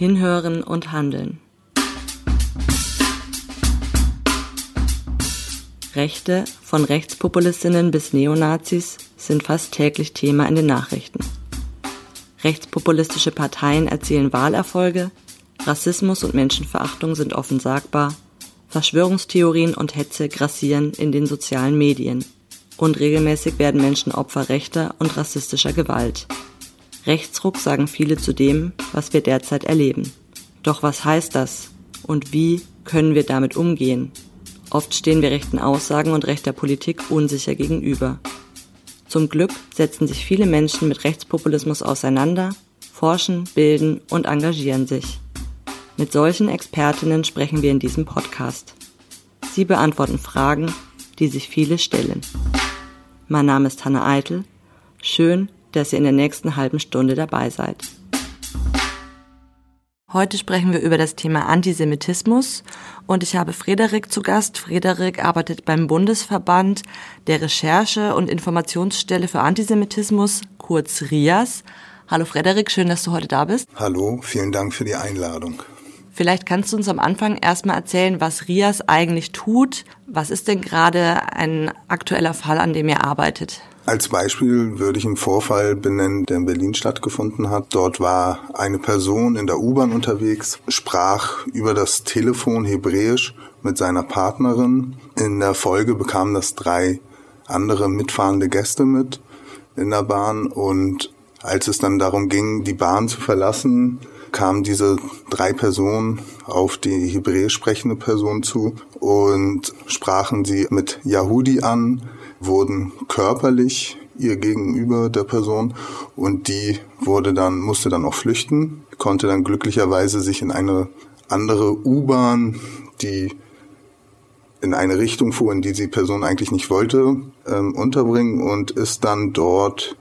Hinhören und Handeln. Rechte, von Rechtspopulistinnen bis Neonazis, sind fast täglich Thema in den Nachrichten. Rechtspopulistische Parteien erzielen Wahlerfolge, Rassismus und Menschenverachtung sind offen sagbar, Verschwörungstheorien und Hetze grassieren in den sozialen Medien und regelmäßig werden Menschen Opfer rechter und rassistischer Gewalt. Rechtsruck sagen viele zu dem, was wir derzeit erleben. Doch was heißt das und wie können wir damit umgehen? Oft stehen wir rechten Aussagen und rechter Politik unsicher gegenüber. Zum Glück setzen sich viele Menschen mit Rechtspopulismus auseinander, forschen, bilden und engagieren sich. Mit solchen Expertinnen sprechen wir in diesem Podcast. Sie beantworten Fragen, die sich viele stellen. Mein Name ist Hanna Eitel. Schön, dass ihr in der nächsten halben Stunde dabei seid. Heute sprechen wir über das Thema Antisemitismus und ich habe Frederik zu Gast. Frederik arbeitet beim Bundesverband der Recherche- und Informationsstelle für Antisemitismus, kurz RIAS. Hallo Frederik, schön, dass du heute da bist. Hallo, vielen Dank für die Einladung. Vielleicht kannst du uns am Anfang erstmal erzählen, was RIAS eigentlich tut. Was ist denn gerade ein aktueller Fall, an dem ihr arbeitet? Als Beispiel würde ich einen Vorfall benennen, der in Berlin stattgefunden hat. Dort war eine Person in der U-Bahn unterwegs, sprach über das Telefon Hebräisch mit seiner Partnerin. In der Folge bekamen das drei andere mitfahrende Gäste mit in der Bahn und als es dann darum ging, die Bahn zu verlassen, kamen diese drei Personen auf die hebräisch sprechende Person zu und sprachen sie mit Yahudi an, wurden körperlich ihr gegenüber der Person und die wurde dann, musste dann auch flüchten, konnte dann glücklicherweise sich in eine andere U-Bahn, die in eine Richtung fuhr, in die die Person eigentlich nicht wollte, ähm, unterbringen und ist dann dort,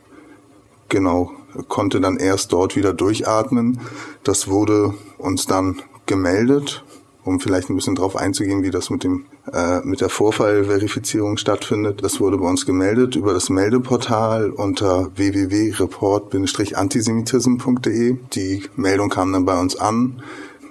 genau, konnte dann erst dort wieder durchatmen. Das wurde uns dann gemeldet, um vielleicht ein bisschen drauf einzugehen, wie das mit dem äh, mit der Vorfallverifizierung stattfindet. Das wurde bei uns gemeldet über das Meldeportal unter www.report-antisemitism.de. Die Meldung kam dann bei uns an.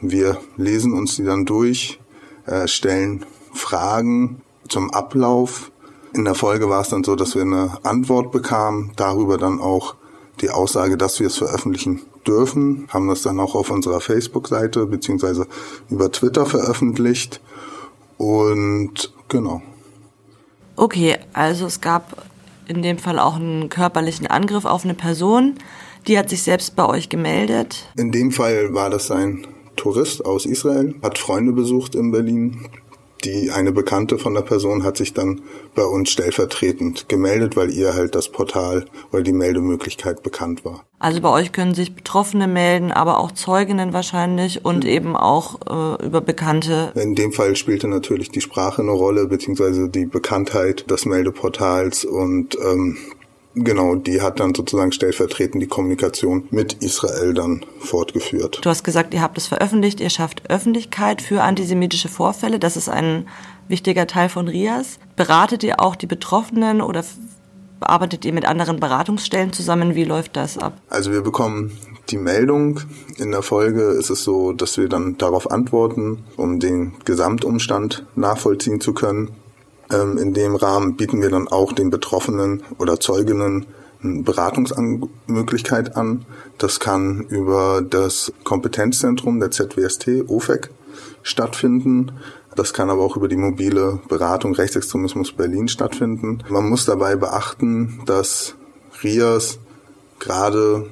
Wir lesen uns die dann durch, äh, stellen Fragen zum Ablauf. In der Folge war es dann so, dass wir eine Antwort bekamen, darüber dann auch die Aussage, dass wir es veröffentlichen dürfen, haben das dann auch auf unserer Facebook-Seite beziehungsweise über Twitter veröffentlicht und genau. Okay, also es gab in dem Fall auch einen körperlichen Angriff auf eine Person. Die hat sich selbst bei euch gemeldet. In dem Fall war das ein Tourist aus Israel, hat Freunde besucht in Berlin die eine Bekannte von der Person hat sich dann bei uns stellvertretend gemeldet, weil ihr halt das Portal oder die Meldemöglichkeit bekannt war. Also bei euch können sich Betroffene melden, aber auch Zeuginnen wahrscheinlich und mhm. eben auch äh, über Bekannte. In dem Fall spielte natürlich die Sprache eine Rolle, beziehungsweise die Bekanntheit des Meldeportals und ähm, Genau, die hat dann sozusagen stellvertretend die Kommunikation mit Israel dann fortgeführt. Du hast gesagt, ihr habt es veröffentlicht, ihr schafft Öffentlichkeit für antisemitische Vorfälle. Das ist ein wichtiger Teil von RIAS. Beratet ihr auch die Betroffenen oder arbeitet ihr mit anderen Beratungsstellen zusammen? Wie läuft das ab? Also wir bekommen die Meldung. In der Folge ist es so, dass wir dann darauf antworten, um den Gesamtumstand nachvollziehen zu können. Ähm, in dem Rahmen bieten wir dann auch den Betroffenen oder Zeuginnen eine Beratungsmöglichkeit an. Das kann über das Kompetenzzentrum der ZWST, OFEC, stattfinden. Das kann aber auch über die mobile Beratung Rechtsextremismus Berlin stattfinden. Man muss dabei beachten, dass RIAS gerade,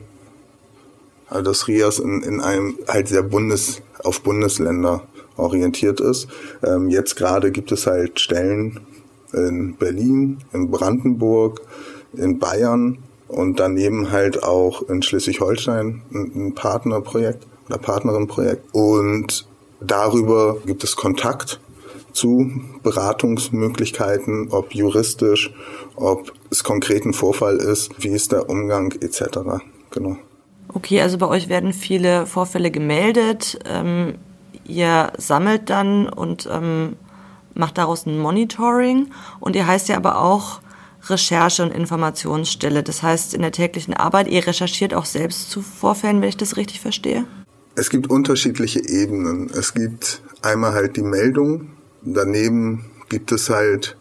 also dass RIAS in, in einem halt sehr Bundes, auf Bundesländer orientiert ist. Ähm, jetzt gerade gibt es halt Stellen in Berlin, in Brandenburg, in Bayern und daneben halt auch in Schleswig-Holstein ein Partnerprojekt oder Partnerinprojekt. Und darüber gibt es Kontakt zu Beratungsmöglichkeiten, ob juristisch, ob es konkreten Vorfall ist, wie ist der Umgang etc. Genau. Okay, also bei euch werden viele Vorfälle gemeldet. Ähm, ihr sammelt dann und ähm, macht daraus ein Monitoring und ihr heißt ja aber auch Recherche- und Informationsstelle. Das heißt, in der täglichen Arbeit, ihr recherchiert auch selbst zu Vorfällen, wenn ich das richtig verstehe? Es gibt unterschiedliche Ebenen. Es gibt einmal halt die Meldung, daneben gibt es halt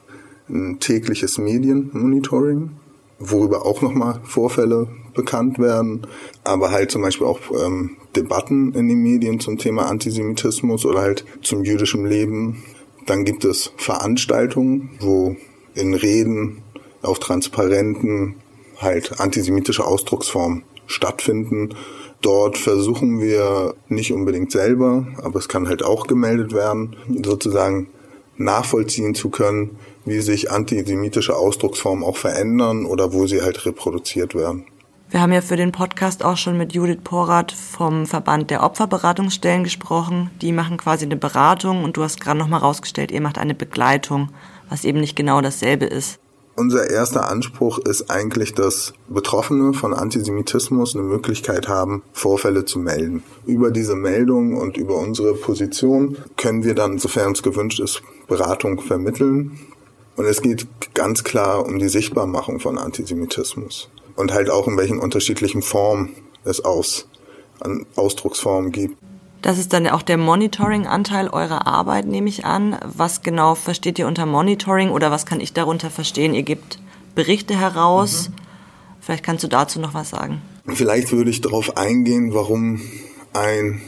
ein tägliches Medienmonitoring, worüber auch nochmal Vorfälle bekannt werden, aber halt zum Beispiel auch ähm, Debatten in den Medien zum Thema Antisemitismus oder halt zum jüdischen Leben. Dann gibt es Veranstaltungen, wo in Reden auf Transparenten halt antisemitische Ausdrucksformen stattfinden. Dort versuchen wir nicht unbedingt selber, aber es kann halt auch gemeldet werden, sozusagen nachvollziehen zu können, wie sich antisemitische Ausdrucksformen auch verändern oder wo sie halt reproduziert werden. Wir haben ja für den Podcast auch schon mit Judith Porath vom Verband der Opferberatungsstellen gesprochen. Die machen quasi eine Beratung und du hast gerade nochmal rausgestellt, ihr macht eine Begleitung, was eben nicht genau dasselbe ist. Unser erster Anspruch ist eigentlich, dass Betroffene von Antisemitismus eine Möglichkeit haben, Vorfälle zu melden. Über diese Meldung und über unsere Position können wir dann, sofern es gewünscht ist, Beratung vermitteln. Und es geht ganz klar um die Sichtbarmachung von Antisemitismus. Und halt auch in welchen unterschiedlichen Formen es aus, an Ausdrucksformen gibt. Das ist dann auch der Monitoring-Anteil eurer Arbeit, nehme ich an. Was genau versteht ihr unter Monitoring oder was kann ich darunter verstehen? Ihr gebt Berichte heraus. Mhm. Vielleicht kannst du dazu noch was sagen. Vielleicht würde ich darauf eingehen, warum ein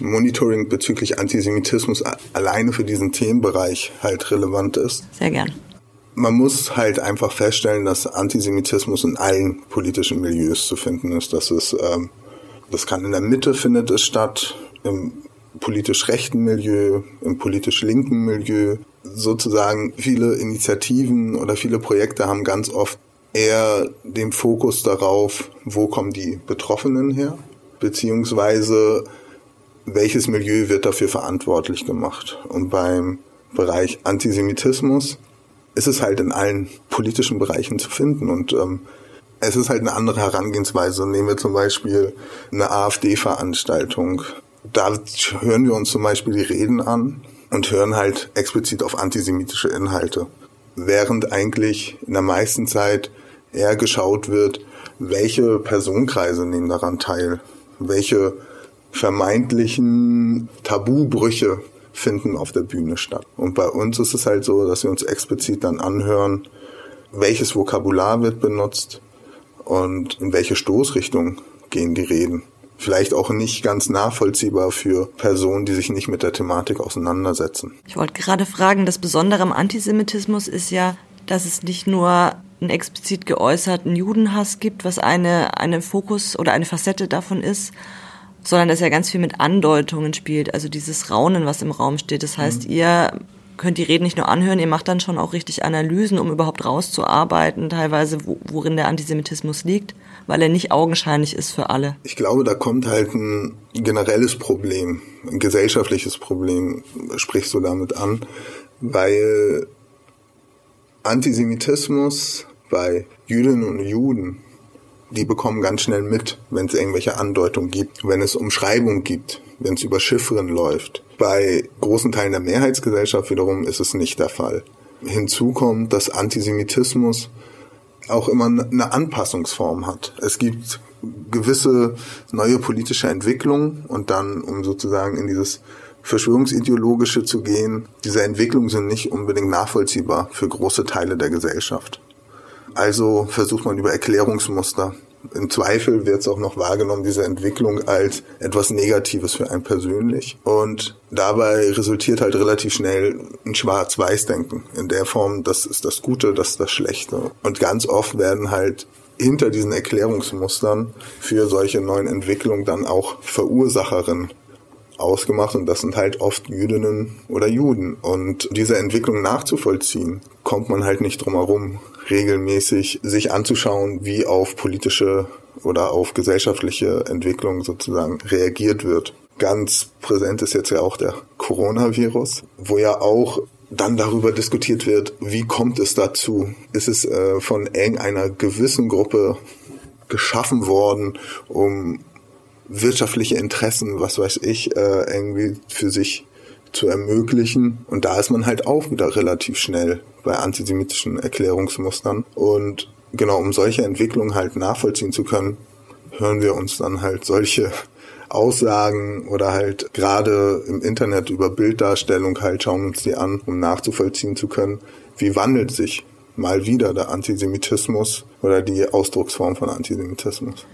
Monitoring bezüglich Antisemitismus alleine für diesen Themenbereich halt relevant ist. Sehr gern. Man muss halt einfach feststellen, dass Antisemitismus in allen politischen Milieus zu finden ist. Das ist ähm, das kann in der Mitte findet es statt, im politisch rechten Milieu, im politisch linken Milieu. Sozusagen viele Initiativen oder viele Projekte haben ganz oft eher den Fokus darauf, wo kommen die Betroffenen her, beziehungsweise welches Milieu wird dafür verantwortlich gemacht. Und beim Bereich Antisemitismus ist es halt in allen politischen Bereichen zu finden. Und ähm, es ist halt eine andere Herangehensweise. Nehmen wir zum Beispiel eine AfD-Veranstaltung. Da hören wir uns zum Beispiel die Reden an und hören halt explizit auf antisemitische Inhalte. Während eigentlich in der meisten Zeit eher geschaut wird, welche Personenkreise nehmen daran teil, welche vermeintlichen Tabubrüche finden auf der Bühne statt. Und bei uns ist es halt so, dass wir uns explizit dann anhören, welches Vokabular wird benutzt, und in welche Stoßrichtung gehen die Reden. Vielleicht auch nicht ganz nachvollziehbar für Personen, die sich nicht mit der Thematik auseinandersetzen. Ich wollte gerade fragen, das Besondere am Antisemitismus ist ja, dass es nicht nur einen explizit geäußerten Judenhass gibt, was eine, eine Fokus oder eine Facette davon ist, sondern dass er ganz viel mit Andeutungen spielt, also dieses Raunen, was im Raum steht. Das heißt, mhm. ihr könnt die Reden nicht nur anhören, ihr macht dann schon auch richtig Analysen, um überhaupt rauszuarbeiten, teilweise, worin der Antisemitismus liegt, weil er nicht augenscheinlich ist für alle. Ich glaube, da kommt halt ein generelles Problem, ein gesellschaftliches Problem, sprichst du damit an, weil Antisemitismus bei Jüdinnen und Juden, die bekommen ganz schnell mit, wenn es irgendwelche Andeutungen gibt, wenn es Umschreibungen gibt, wenn es über Chiffren läuft bei großen Teilen der Mehrheitsgesellschaft wiederum ist es nicht der Fall. Hinzu kommt, dass Antisemitismus auch immer eine Anpassungsform hat. Es gibt gewisse neue politische Entwicklungen und dann, um sozusagen in dieses Verschwörungsideologische zu gehen, diese Entwicklungen sind nicht unbedingt nachvollziehbar für große Teile der Gesellschaft. Also versucht man über Erklärungsmuster im Zweifel wird es auch noch wahrgenommen, diese Entwicklung als etwas Negatives für einen persönlich. Und dabei resultiert halt relativ schnell ein Schwarz-Weiß-Denken. In der Form, das ist das Gute, das ist das Schlechte. Und ganz oft werden halt hinter diesen Erklärungsmustern für solche neuen Entwicklungen dann auch Verursacherinnen ausgemacht und das sind halt oft Jüdinnen oder Juden. Und diese Entwicklung nachzuvollziehen, kommt man halt nicht drum herum regelmäßig sich anzuschauen, wie auf politische oder auf gesellschaftliche Entwicklung sozusagen reagiert wird. Ganz präsent ist jetzt ja auch der Coronavirus, wo ja auch dann darüber diskutiert wird, wie kommt es dazu? Ist es äh, von irgendeiner gewissen Gruppe geschaffen worden, um wirtschaftliche Interessen, was weiß ich, äh, irgendwie für sich zu ermöglichen. Und da ist man halt auch wieder relativ schnell bei antisemitischen Erklärungsmustern. Und genau, um solche Entwicklungen halt nachvollziehen zu können, hören wir uns dann halt solche Aussagen oder halt gerade im Internet über Bilddarstellung halt schauen uns die an, um nachzuvollziehen zu können, wie wandelt sich mal wieder der Antisemitismus oder die Ausdrucksform von Antisemitismus.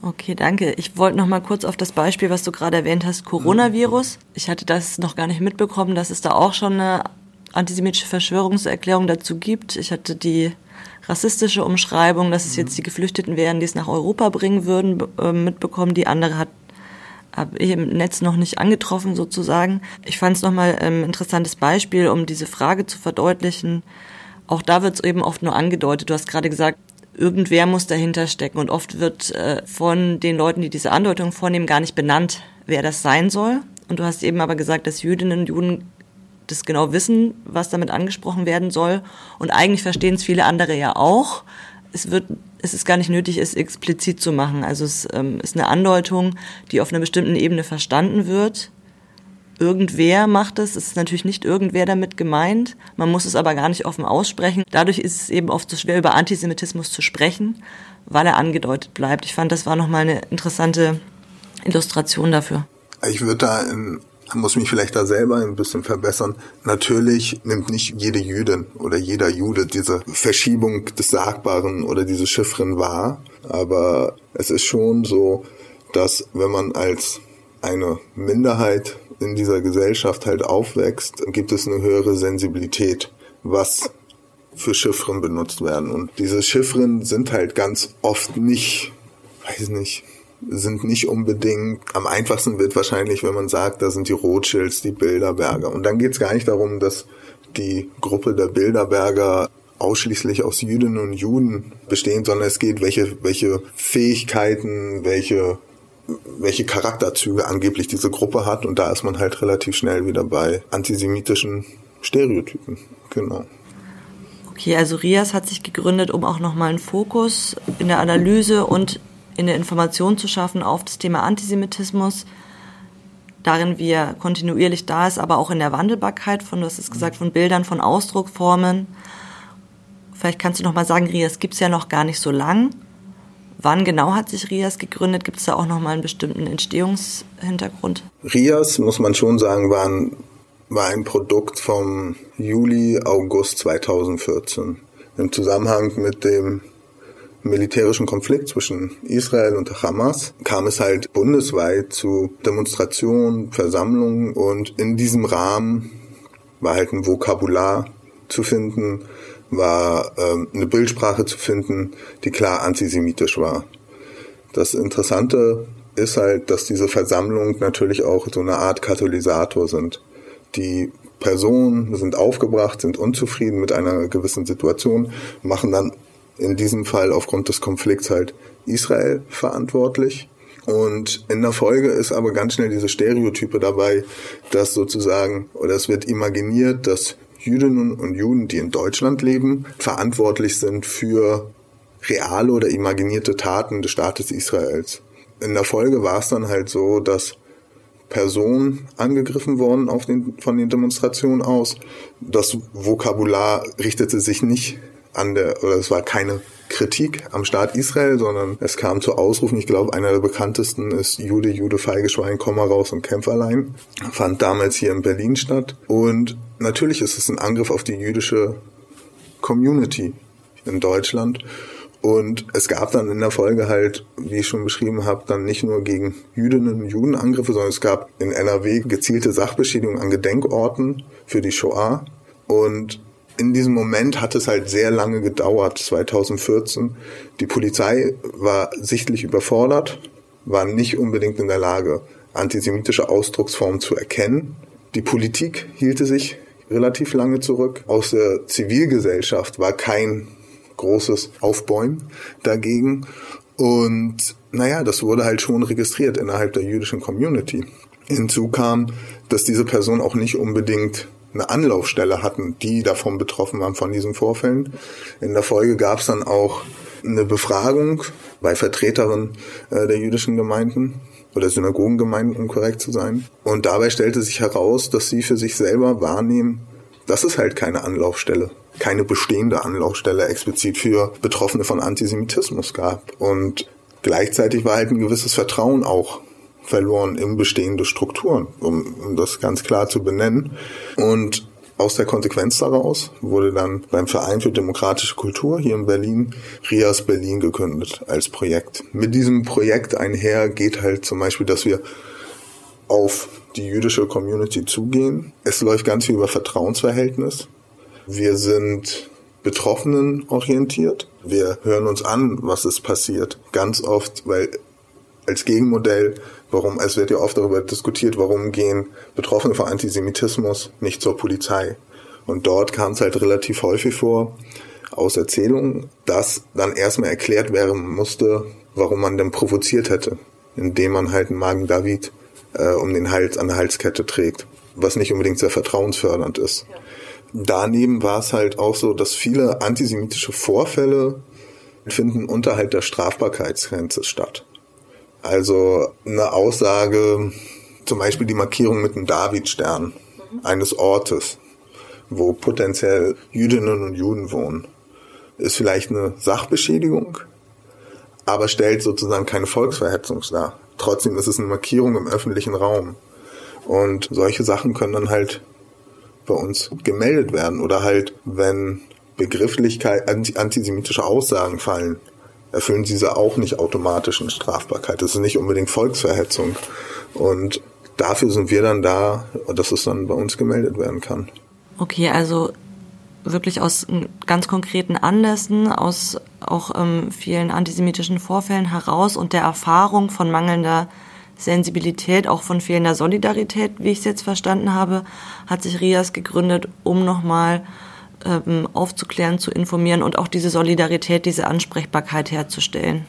Okay, danke. Ich wollte noch mal kurz auf das Beispiel, was du gerade erwähnt hast, Coronavirus. Ich hatte das noch gar nicht mitbekommen, dass es da auch schon eine antisemitische Verschwörungserklärung dazu gibt. Ich hatte die rassistische Umschreibung, dass es jetzt die Geflüchteten wären, die es nach Europa bringen würden, äh, mitbekommen. Die andere hat habe ich im Netz noch nicht angetroffen sozusagen. Ich fand es nochmal ein ähm, interessantes Beispiel, um diese Frage zu verdeutlichen. Auch da wird es eben oft nur angedeutet. Du hast gerade gesagt, irgendwer muss dahinter stecken und oft wird äh, von den Leuten, die diese Andeutung vornehmen, gar nicht benannt, wer das sein soll. Und du hast eben aber gesagt, dass Jüdinnen und Juden das genau wissen, was damit angesprochen werden soll. Und eigentlich verstehen es viele andere ja auch. Es wird, es ist gar nicht nötig, es explizit zu machen. Also es ähm, ist eine Andeutung, die auf einer bestimmten Ebene verstanden wird. Irgendwer macht es. Es ist natürlich nicht irgendwer damit gemeint. Man muss es aber gar nicht offen aussprechen. Dadurch ist es eben oft so schwer, über Antisemitismus zu sprechen, weil er angedeutet bleibt. Ich fand, das war nochmal eine interessante Illustration dafür. Ich würde da in muss mich vielleicht da selber ein bisschen verbessern. Natürlich nimmt nicht jede Jüdin oder jeder Jude diese Verschiebung des Sagbaren oder diese Chiffren wahr, aber es ist schon so, dass wenn man als eine Minderheit in dieser Gesellschaft halt aufwächst, gibt es eine höhere Sensibilität, was für Chiffren benutzt werden. Und diese Chiffren sind halt ganz oft nicht, weiß nicht, sind nicht unbedingt, am einfachsten wird wahrscheinlich, wenn man sagt, da sind die Rothschilds, die Bilderberger. Und dann geht es gar nicht darum, dass die Gruppe der Bilderberger ausschließlich aus Jüdinnen und Juden bestehen, sondern es geht, welche, welche Fähigkeiten, welche, welche Charakterzüge angeblich diese Gruppe hat. Und da ist man halt relativ schnell wieder bei antisemitischen Stereotypen. Genau. Okay, also RIAS hat sich gegründet, um auch nochmal einen Fokus in der Analyse und in der Information zu schaffen auf das Thema Antisemitismus, darin wie er kontinuierlich da ist, aber auch in der Wandelbarkeit von, du hast es gesagt, von Bildern, von Ausdruckformen. Vielleicht kannst du noch mal sagen, Rias gibt es ja noch gar nicht so lang. Wann genau hat sich Rias gegründet? Gibt es da auch noch mal einen bestimmten Entstehungshintergrund? Rias, muss man schon sagen, war ein, war ein Produkt vom Juli, August 2014 im Zusammenhang mit dem militärischen Konflikt zwischen Israel und Hamas kam es halt bundesweit zu Demonstrationen, Versammlungen und in diesem Rahmen war halt ein Vokabular zu finden, war ähm, eine Bildsprache zu finden, die klar antisemitisch war. Das Interessante ist halt, dass diese Versammlungen natürlich auch so eine Art Katalysator sind. Die Personen sind aufgebracht, sind unzufrieden mit einer gewissen Situation, machen dann in diesem Fall aufgrund des Konflikts halt Israel verantwortlich. Und in der Folge ist aber ganz schnell diese Stereotype dabei, dass sozusagen, oder es wird imaginiert, dass Jüdinnen und Juden, die in Deutschland leben, verantwortlich sind für reale oder imaginierte Taten des Staates Israels. In der Folge war es dann halt so, dass Personen angegriffen worden auf den, von den Demonstrationen aus. Das Vokabular richtete sich nicht an der, oder es war keine Kritik am Staat Israel, sondern es kam zu Ausrufen. Ich glaube, einer der bekanntesten ist Jude, Jude, Feigeschwein, komm mal raus und kämpf allein. Fand damals hier in Berlin statt. Und natürlich ist es ein Angriff auf die jüdische Community in Deutschland. Und es gab dann in der Folge halt, wie ich schon beschrieben habe, dann nicht nur gegen Jüdinnen und Juden Angriffe, sondern es gab in NRW gezielte Sachbeschädigungen an Gedenkorten für die Shoah. Und in diesem Moment hat es halt sehr lange gedauert, 2014. Die Polizei war sichtlich überfordert, war nicht unbedingt in der Lage, antisemitische Ausdrucksformen zu erkennen. Die Politik hielte sich relativ lange zurück. Aus der Zivilgesellschaft war kein großes Aufbäumen dagegen. Und naja, das wurde halt schon registriert innerhalb der jüdischen Community. Hinzu kam, dass diese Person auch nicht unbedingt eine Anlaufstelle hatten, die davon betroffen waren von diesen Vorfällen. In der Folge gab es dann auch eine Befragung bei Vertreterinnen äh, der jüdischen Gemeinden oder Synagogengemeinden, um korrekt zu sein. Und dabei stellte sich heraus, dass sie für sich selber wahrnehmen, dass es halt keine Anlaufstelle, keine bestehende Anlaufstelle explizit für Betroffene von Antisemitismus gab. Und gleichzeitig war halt ein gewisses Vertrauen auch verloren in bestehende Strukturen, um, um das ganz klar zu benennen. Und aus der Konsequenz daraus wurde dann beim Verein für demokratische Kultur hier in Berlin RIAS Berlin gegründet als Projekt. Mit diesem Projekt einher geht halt zum Beispiel, dass wir auf die jüdische Community zugehen. Es läuft ganz viel über Vertrauensverhältnis. Wir sind Betroffenen orientiert. Wir hören uns an, was ist passiert. Ganz oft, weil als Gegenmodell, warum, es wird ja oft darüber diskutiert, warum gehen Betroffene von Antisemitismus nicht zur Polizei. Und dort kam es halt relativ häufig vor, aus Erzählungen, dass dann erstmal erklärt werden musste, warum man denn provoziert hätte, indem man halt einen Magen David äh, um den Hals an der Halskette trägt, was nicht unbedingt sehr vertrauensfördernd ist. Ja. Daneben war es halt auch so, dass viele antisemitische Vorfälle finden unterhalb der Strafbarkeitsgrenze statt. Also eine Aussage, zum Beispiel die Markierung mit dem Davidstern eines Ortes, wo potenziell Jüdinnen und Juden wohnen, ist vielleicht eine Sachbeschädigung, aber stellt sozusagen keine Volksverhetzung dar. Trotzdem ist es eine Markierung im öffentlichen Raum. Und solche Sachen können dann halt bei uns gemeldet werden oder halt, wenn Begrifflichkeit, antisemitische Aussagen fallen, erfüllen diese auch nicht automatisch eine Strafbarkeit. Das ist nicht unbedingt Volksverhetzung. Und dafür sind wir dann da, dass es dann bei uns gemeldet werden kann. Okay, also wirklich aus ganz konkreten Anlässen, aus auch ähm, vielen antisemitischen Vorfällen heraus und der Erfahrung von mangelnder Sensibilität, auch von fehlender Solidarität, wie ich es jetzt verstanden habe, hat sich RIAS gegründet, um nochmal ähm, aufzuklären, zu informieren und auch diese Solidarität, diese Ansprechbarkeit herzustellen.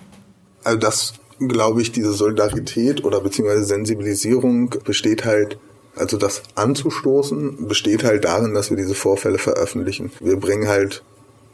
Also das glaube ich, diese Solidarität oder beziehungsweise Sensibilisierung besteht halt also das anzustoßen besteht halt darin, dass wir diese Vorfälle veröffentlichen. Wir bringen halt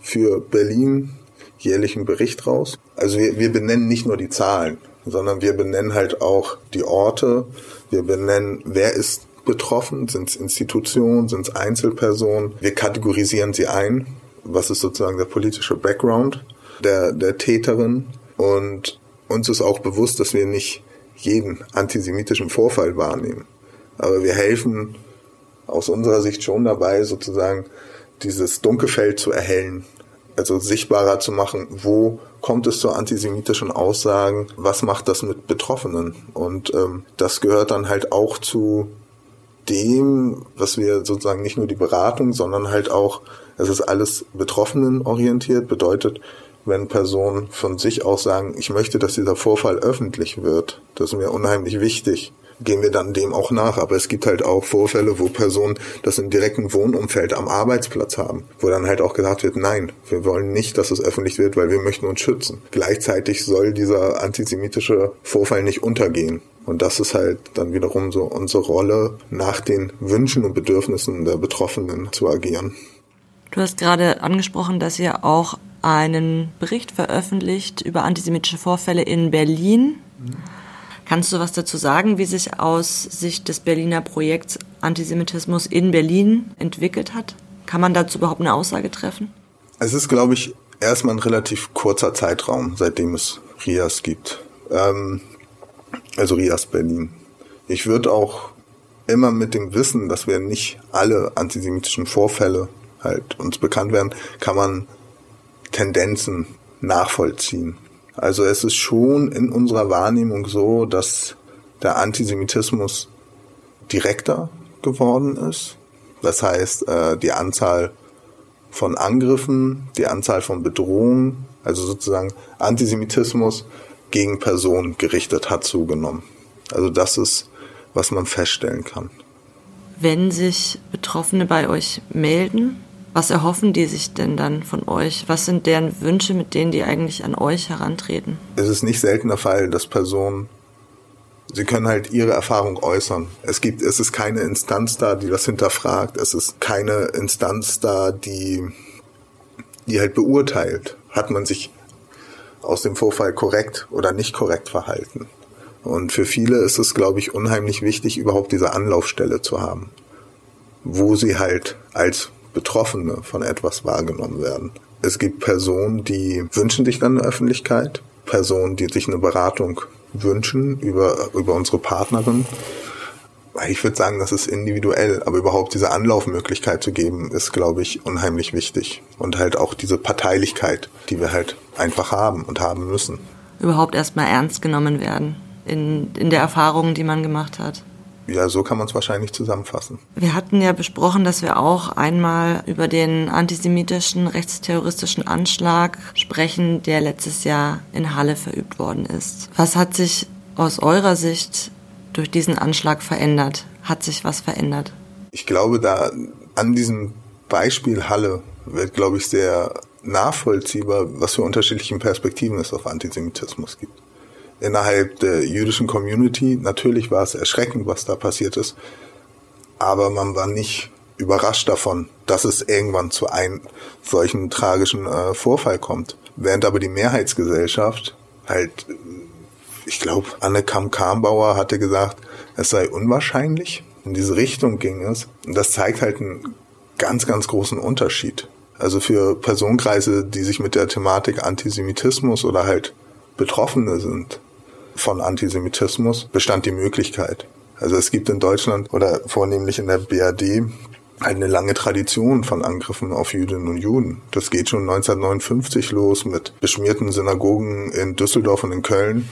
für Berlin jährlich einen Bericht raus. Also wir, wir benennen nicht nur die Zahlen, sondern wir benennen halt auch die Orte. Wir benennen, wer ist betroffen, sind es Institutionen, sind es Einzelpersonen. Wir kategorisieren sie ein. Was ist sozusagen der politische Background der, der Täterin? Und uns ist auch bewusst, dass wir nicht jeden antisemitischen Vorfall wahrnehmen. Aber wir helfen aus unserer Sicht schon dabei, sozusagen dieses Dunkelfeld zu erhellen. Also sichtbarer zu machen, wo kommt es zu antisemitischen Aussagen, was macht das mit Betroffenen? Und ähm, das gehört dann halt auch zu dem, was wir sozusagen nicht nur die Beratung, sondern halt auch, es ist alles Betroffenen orientiert, bedeutet, wenn Personen von sich aus sagen, ich möchte, dass dieser Vorfall öffentlich wird, das ist mir unheimlich wichtig, gehen wir dann dem auch nach. Aber es gibt halt auch Vorfälle, wo Personen das im direkten Wohnumfeld am Arbeitsplatz haben, wo dann halt auch gesagt wird, nein, wir wollen nicht, dass es öffentlich wird, weil wir möchten uns schützen. Gleichzeitig soll dieser antisemitische Vorfall nicht untergehen. Und das ist halt dann wiederum so unsere Rolle, nach den Wünschen und Bedürfnissen der Betroffenen zu agieren. Du hast gerade angesprochen, dass ihr auch einen Bericht veröffentlicht über antisemitische Vorfälle in Berlin. Mhm. Kannst du was dazu sagen, wie sich aus Sicht des Berliner Projekts Antisemitismus in Berlin entwickelt hat? Kann man dazu überhaupt eine Aussage treffen? Es ist, glaube ich, erstmal ein relativ kurzer Zeitraum, seitdem es RIAS gibt. Ähm, also RIAS Berlin. Ich würde auch immer mit dem Wissen, dass wir nicht alle antisemitischen Vorfälle halt uns bekannt werden, kann man Tendenzen nachvollziehen. Also es ist schon in unserer Wahrnehmung so, dass der Antisemitismus direkter geworden ist. Das heißt, äh, die Anzahl von Angriffen, die Anzahl von Bedrohungen, also sozusagen Antisemitismus gegen Personen gerichtet hat zugenommen. Also das ist, was man feststellen kann. Wenn sich Betroffene bei euch melden, was erhoffen die sich denn dann von euch? Was sind deren Wünsche, mit denen die eigentlich an euch herantreten? Es ist nicht selten der Fall, dass Personen, sie können halt ihre Erfahrung äußern. Es gibt, es ist keine Instanz da, die das hinterfragt. Es ist keine Instanz da, die, die halt beurteilt. Hat man sich aus dem Vorfall korrekt oder nicht korrekt verhalten? Und für viele ist es, glaube ich, unheimlich wichtig, überhaupt diese Anlaufstelle zu haben, wo sie halt als Betroffene von etwas wahrgenommen werden. Es gibt Personen, die wünschen sich dann eine Öffentlichkeit, Personen, die sich eine Beratung wünschen über, über unsere Partnerin. Ich würde sagen, das ist individuell, aber überhaupt diese Anlaufmöglichkeit zu geben, ist, glaube ich, unheimlich wichtig. Und halt auch diese Parteilichkeit, die wir halt einfach haben und haben müssen. Überhaupt erstmal ernst genommen werden in, in der Erfahrung, die man gemacht hat. Ja, so kann man es wahrscheinlich zusammenfassen. Wir hatten ja besprochen, dass wir auch einmal über den antisemitischen rechtsterroristischen Anschlag sprechen, der letztes Jahr in Halle verübt worden ist. Was hat sich aus eurer Sicht durch diesen Anschlag verändert? Hat sich was verändert? Ich glaube, da an diesem Beispiel Halle wird, glaube ich, sehr nachvollziehbar, was für unterschiedliche Perspektiven es auf Antisemitismus gibt innerhalb der jüdischen Community. Natürlich war es erschreckend, was da passiert ist, aber man war nicht überrascht davon, dass es irgendwann zu einem solchen tragischen äh, Vorfall kommt. Während aber die Mehrheitsgesellschaft halt, ich glaube, Anne Kamm-Karmbauer hatte gesagt, es sei unwahrscheinlich. In diese Richtung ging es. Und das zeigt halt einen ganz, ganz großen Unterschied. Also für Personenkreise, die sich mit der Thematik Antisemitismus oder halt Betroffene sind, von Antisemitismus bestand die Möglichkeit. Also es gibt in Deutschland oder vornehmlich in der BRD eine lange Tradition von Angriffen auf Jüdinnen und Juden. Das geht schon 1959 los mit beschmierten Synagogen in Düsseldorf und in Köln.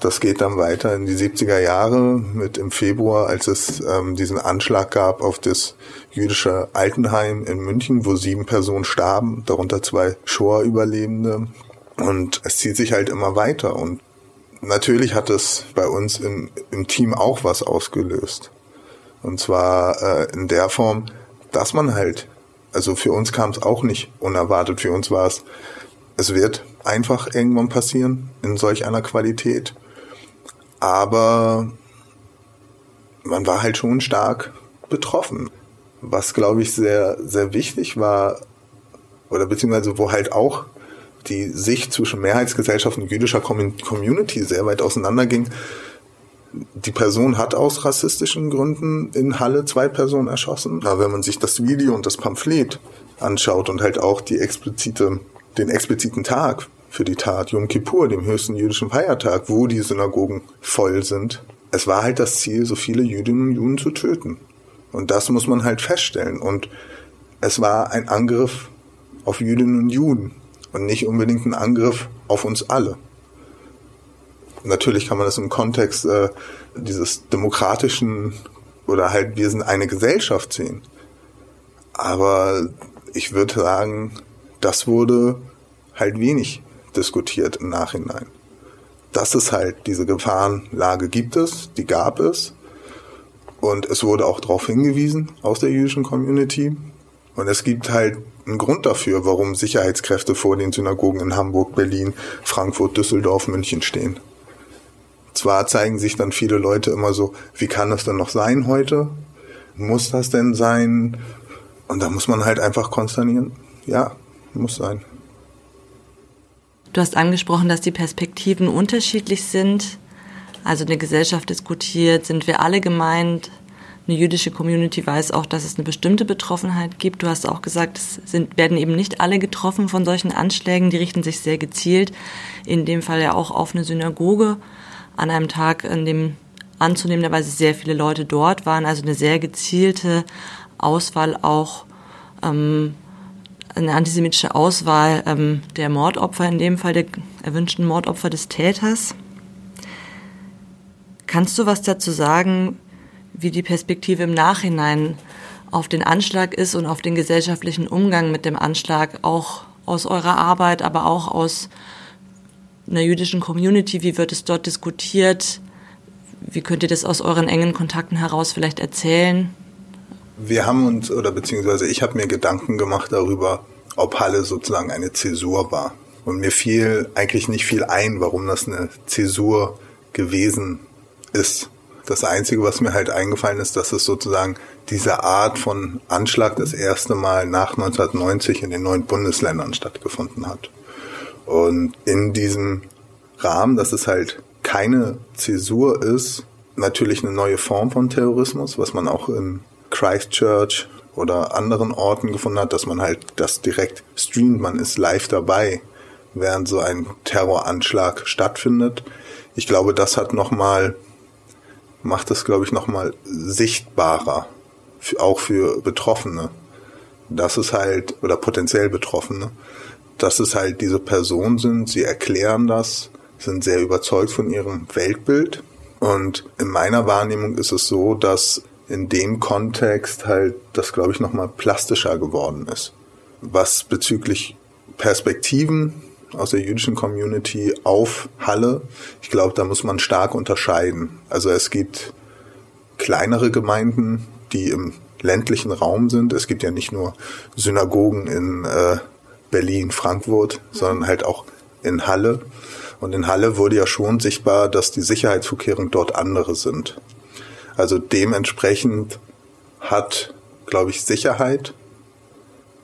Das geht dann weiter in die 70er Jahre mit im Februar, als es ähm, diesen Anschlag gab auf das jüdische Altenheim in München, wo sieben Personen starben, darunter zwei Shoah-Überlebende. Und es zieht sich halt immer weiter. Und natürlich hat es bei uns im, im Team auch was ausgelöst. Und zwar äh, in der Form, dass man halt, also für uns kam es auch nicht unerwartet, für uns war es, es wird einfach irgendwann passieren in solch einer Qualität. Aber man war halt schon stark betroffen. Was, glaube ich, sehr, sehr wichtig war, oder beziehungsweise wo halt auch die Sicht zwischen Mehrheitsgesellschaft und jüdischer Community sehr weit auseinanderging. Die Person hat aus rassistischen Gründen in Halle zwei Personen erschossen. Aber wenn man sich das Video und das Pamphlet anschaut und halt auch die explizite, den expliziten Tag für die Tat, Yom Kippur, dem höchsten jüdischen Feiertag, wo die Synagogen voll sind, es war halt das Ziel, so viele Jüdinnen und Juden zu töten. Und das muss man halt feststellen. Und es war ein Angriff auf Jüdinnen und Juden und nicht unbedingt ein Angriff auf uns alle. Natürlich kann man das im Kontext äh, dieses demokratischen oder halt wir sind eine Gesellschaft sehen. Aber ich würde sagen, das wurde halt wenig diskutiert im Nachhinein. Dass es halt diese Gefahrenlage gibt es, die gab es. Und es wurde auch darauf hingewiesen aus der jüdischen Community. Und es gibt halt einen Grund dafür, warum Sicherheitskräfte vor den Synagogen in Hamburg, Berlin, Frankfurt, Düsseldorf, München stehen. Zwar zeigen sich dann viele Leute immer so, wie kann das denn noch sein heute? Muss das denn sein? Und da muss man halt einfach konsternieren. Ja, muss sein. Du hast angesprochen, dass die Perspektiven unterschiedlich sind. Also eine Gesellschaft diskutiert, sind wir alle gemeint? eine jüdische Community weiß auch, dass es eine bestimmte Betroffenheit gibt. Du hast auch gesagt, es sind, werden eben nicht alle getroffen von solchen Anschlägen. Die richten sich sehr gezielt, in dem Fall ja auch auf eine Synagoge an einem Tag, an dem anzunehmenderweise sehr viele Leute dort waren. Also eine sehr gezielte Auswahl auch, ähm, eine antisemitische Auswahl ähm, der Mordopfer, in dem Fall der erwünschten Mordopfer des Täters. Kannst du was dazu sagen, wie die Perspektive im Nachhinein auf den Anschlag ist und auf den gesellschaftlichen Umgang mit dem Anschlag, auch aus eurer Arbeit, aber auch aus einer jüdischen Community. Wie wird es dort diskutiert? Wie könnt ihr das aus euren engen Kontakten heraus vielleicht erzählen? Wir haben uns, oder beziehungsweise ich habe mir Gedanken gemacht darüber, ob Halle sozusagen eine Zäsur war. Und mir fiel eigentlich nicht viel ein, warum das eine Zäsur gewesen ist. Das Einzige, was mir halt eingefallen ist, dass es sozusagen diese Art von Anschlag das erste Mal nach 1990 in den neuen Bundesländern stattgefunden hat. Und in diesem Rahmen, dass es halt keine Zäsur ist, natürlich eine neue Form von Terrorismus, was man auch in Christchurch oder anderen Orten gefunden hat, dass man halt das direkt streamt, man ist live dabei, während so ein Terroranschlag stattfindet. Ich glaube, das hat nochmal, macht es, glaube ich, nochmal sichtbarer, auch für Betroffene. Das ist halt, oder potenziell Betroffene, dass es halt diese Personen sind, sie erklären das, sind sehr überzeugt von ihrem Weltbild. Und in meiner Wahrnehmung ist es so, dass in dem Kontext halt das, glaube ich, nochmal plastischer geworden ist. Was bezüglich Perspektiven aus der jüdischen Community auf Halle, ich glaube, da muss man stark unterscheiden. Also es gibt kleinere Gemeinden, die im ländlichen Raum sind. Es gibt ja nicht nur Synagogen in äh, Berlin, Frankfurt, sondern halt auch in Halle. Und in Halle wurde ja schon sichtbar, dass die Sicherheitsvorkehrungen dort andere sind. Also dementsprechend hat, glaube ich, Sicherheit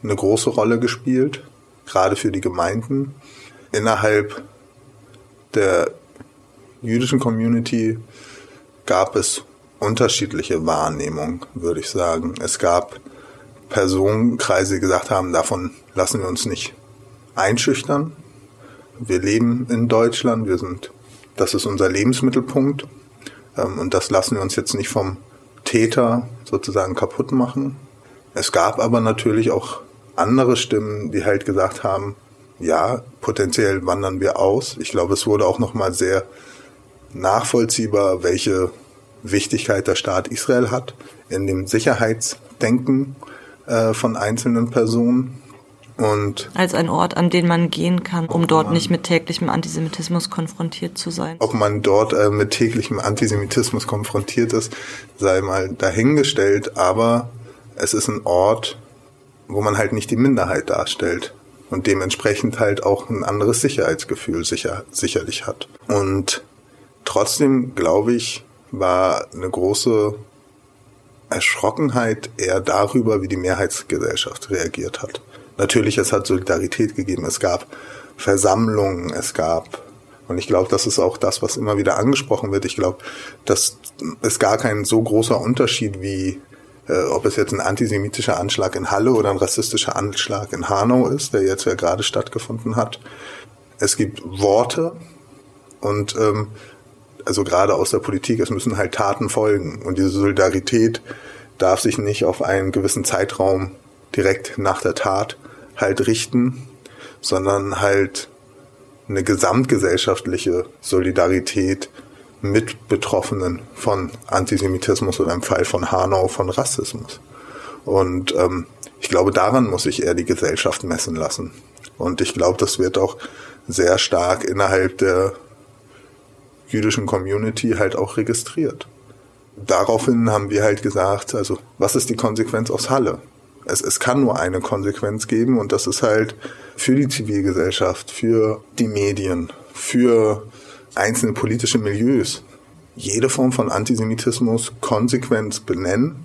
eine große Rolle gespielt, gerade für die Gemeinden. Innerhalb der jüdischen Community gab es unterschiedliche Wahrnehmungen, würde ich sagen. Es gab Personenkreise, die gesagt haben, davon lassen wir uns nicht einschüchtern. Wir leben in Deutschland, wir sind, das ist unser Lebensmittelpunkt und das lassen wir uns jetzt nicht vom Täter sozusagen kaputt machen. Es gab aber natürlich auch andere Stimmen, die halt gesagt haben, ja, potenziell wandern wir aus. Ich glaube, es wurde auch nochmal sehr nachvollziehbar, welche Wichtigkeit der Staat Israel hat in dem Sicherheitsdenken äh, von einzelnen Personen. Und als ein Ort, an den man gehen kann, um dort man, nicht mit täglichem Antisemitismus konfrontiert zu sein. Ob man dort äh, mit täglichem Antisemitismus konfrontiert ist, sei mal dahingestellt, aber es ist ein Ort, wo man halt nicht die Minderheit darstellt und dementsprechend halt auch ein anderes Sicherheitsgefühl sicher, sicherlich hat. Und trotzdem glaube ich, war eine große Erschrockenheit eher darüber, wie die Mehrheitsgesellschaft reagiert hat. Natürlich, es hat Solidarität gegeben, es gab Versammlungen, es gab, und ich glaube, das ist auch das, was immer wieder angesprochen wird. Ich glaube, dass es gar kein so großer Unterschied wie äh, ob es jetzt ein antisemitischer Anschlag in Halle oder ein rassistischer Anschlag in Hanau ist, der jetzt ja gerade stattgefunden hat. Es gibt Worte und ähm, also gerade aus der Politik, es müssen halt Taten folgen. Und diese Solidarität darf sich nicht auf einen gewissen Zeitraum direkt nach der Tat halt richten, sondern halt eine gesamtgesellschaftliche Solidarität mit Betroffenen von Antisemitismus oder im Fall von Hanau von Rassismus. Und ähm, ich glaube, daran muss sich eher die Gesellschaft messen lassen. Und ich glaube, das wird auch sehr stark innerhalb der jüdischen Community halt auch registriert. Daraufhin haben wir halt gesagt, also was ist die Konsequenz aus Halle? Es, es kann nur eine Konsequenz geben und das ist halt für die Zivilgesellschaft, für die Medien, für einzelne politische Milieus jede Form von Antisemitismus konsequent benennen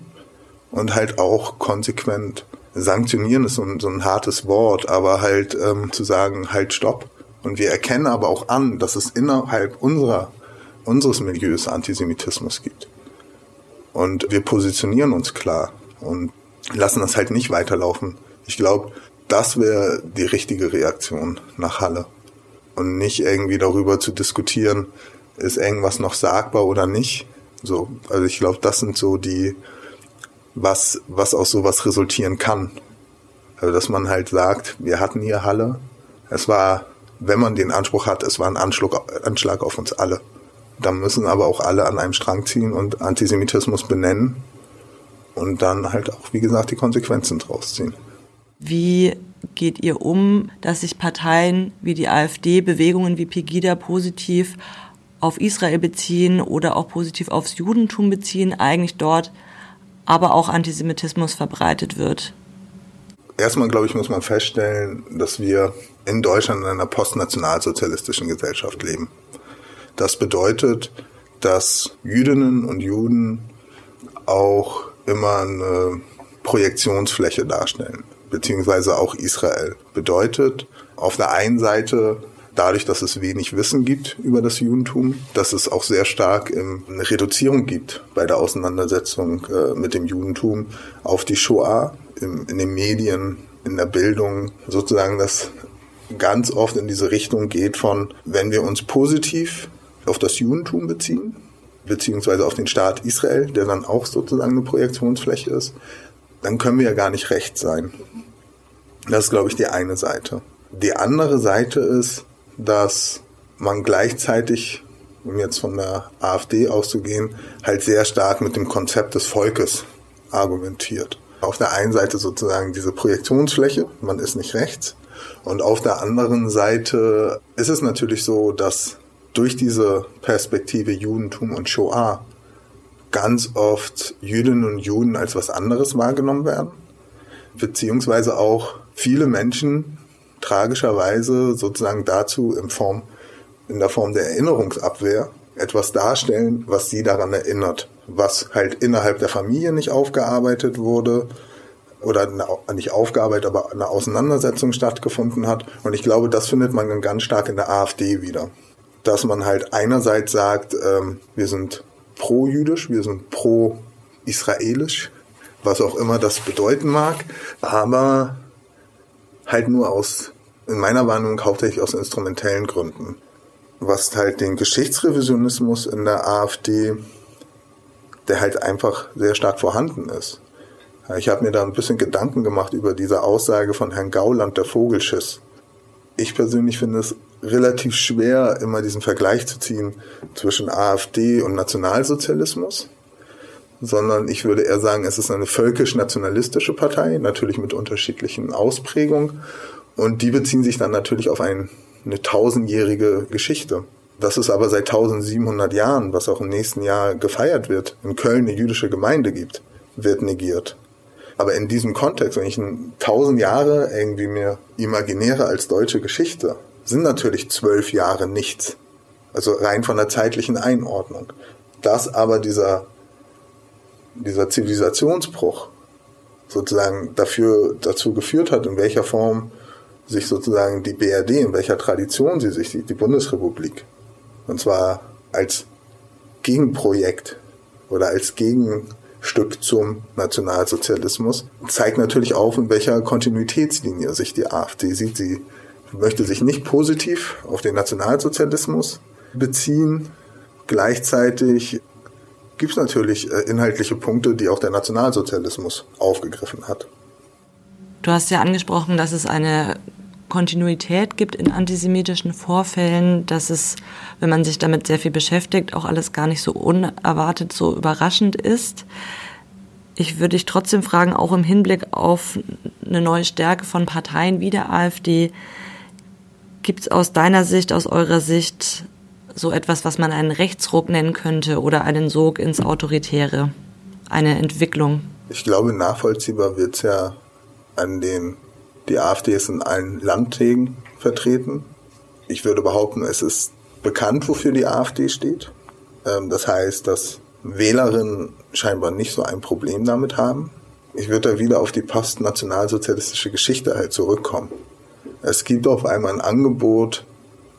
und halt auch konsequent sanktionieren ist so ein, so ein hartes Wort, aber halt ähm, zu sagen, halt stopp. Und wir erkennen aber auch an, dass es innerhalb unserer unseres Milieus Antisemitismus gibt. Und wir positionieren uns klar und lassen das halt nicht weiterlaufen. Ich glaube, das wäre die richtige Reaktion nach Halle. Und nicht irgendwie darüber zu diskutieren, ist irgendwas noch sagbar oder nicht. So, also ich glaube, das sind so die, was, was aus sowas resultieren kann. Also, dass man halt sagt, wir hatten hier Halle. Es war, wenn man den Anspruch hat, es war ein Anschlag, Anschlag auf uns alle. Da müssen aber auch alle an einem Strang ziehen und Antisemitismus benennen und dann halt auch, wie gesagt, die Konsequenzen draus ziehen. Wie geht ihr um, dass sich Parteien wie die AfD, Bewegungen wie Pegida positiv auf Israel beziehen oder auch positiv aufs Judentum beziehen, eigentlich dort aber auch Antisemitismus verbreitet wird? Erstmal, glaube ich, muss man feststellen, dass wir in Deutschland in einer postnationalsozialistischen Gesellschaft leben. Das bedeutet, dass Jüdinnen und Juden auch immer eine Projektionsfläche darstellen, beziehungsweise auch Israel. Bedeutet, auf der einen Seite dadurch, dass es wenig Wissen gibt über das Judentum, dass es auch sehr stark eine Reduzierung gibt bei der Auseinandersetzung äh, mit dem Judentum auf die Shoah, in den Medien, in der Bildung, sozusagen das ganz oft in diese Richtung geht von, wenn wir uns positiv auf das Judentum beziehen, beziehungsweise auf den Staat Israel, der dann auch sozusagen eine Projektionsfläche ist, dann können wir ja gar nicht recht sein. Das ist, glaube ich, die eine Seite. Die andere Seite ist, dass man gleichzeitig, um jetzt von der AfD auszugehen, halt sehr stark mit dem Konzept des Volkes argumentiert. Auf der einen Seite sozusagen diese Projektionsfläche, man ist nicht rechts. Und auf der anderen Seite ist es natürlich so, dass durch diese Perspektive Judentum und Shoah ganz oft Jüdinnen und Juden als was anderes wahrgenommen werden, beziehungsweise auch viele Menschen tragischerweise sozusagen dazu in Form, in der Form der Erinnerungsabwehr etwas darstellen, was sie daran erinnert, was halt innerhalb der Familie nicht aufgearbeitet wurde oder nicht aufgearbeitet, aber eine Auseinandersetzung stattgefunden hat. Und ich glaube, das findet man ganz stark in der AfD wieder dass man halt einerseits sagt, ähm, wir sind pro-jüdisch, wir sind pro-israelisch, was auch immer das bedeuten mag, aber halt nur aus, in meiner Wahrnehmung hauptsächlich aus instrumentellen Gründen. Was halt den Geschichtsrevisionismus in der AfD, der halt einfach sehr stark vorhanden ist. Ich habe mir da ein bisschen Gedanken gemacht über diese Aussage von Herrn Gauland, der Vogelschiss. Ich persönlich finde es relativ schwer, immer diesen Vergleich zu ziehen zwischen AfD und Nationalsozialismus, sondern ich würde eher sagen, es ist eine völkisch-nationalistische Partei, natürlich mit unterschiedlichen Ausprägungen. Und die beziehen sich dann natürlich auf ein, eine tausendjährige Geschichte. Das ist aber seit 1700 Jahren, was auch im nächsten Jahr gefeiert wird, in Köln eine jüdische Gemeinde gibt, wird negiert. Aber in diesem Kontext, wenn ich tausend Jahre irgendwie mir imaginäre als deutsche Geschichte sind natürlich zwölf Jahre nichts. Also rein von der zeitlichen Einordnung. Dass aber dieser, dieser Zivilisationsbruch sozusagen dafür, dazu geführt hat, in welcher Form sich sozusagen die BRD, in welcher Tradition sie sich die Bundesrepublik. Und zwar als Gegenprojekt oder als Gegenstück zum Nationalsozialismus, zeigt natürlich auch, in welcher Kontinuitätslinie sich die AfD sieht. Sie möchte sich nicht positiv auf den Nationalsozialismus beziehen. Gleichzeitig gibt es natürlich äh, inhaltliche Punkte, die auch der Nationalsozialismus aufgegriffen hat. Du hast ja angesprochen, dass es eine Kontinuität gibt in antisemitischen Vorfällen, dass es, wenn man sich damit sehr viel beschäftigt, auch alles gar nicht so unerwartet, so überraschend ist. Ich würde dich trotzdem fragen, auch im Hinblick auf eine neue Stärke von Parteien wie der AfD, Gibt es aus deiner Sicht, aus eurer Sicht so etwas, was man einen Rechtsruck nennen könnte oder einen Sog ins Autoritäre? Eine Entwicklung? Ich glaube, nachvollziehbar wird es ja an den, die AfD ist in allen Landtägen vertreten. Ich würde behaupten, es ist bekannt, wofür die AfD steht. Ähm, das heißt, dass Wählerinnen scheinbar nicht so ein Problem damit haben. Ich würde da wieder auf die postnationalsozialistische Geschichte halt zurückkommen. Es gibt auf einmal ein Angebot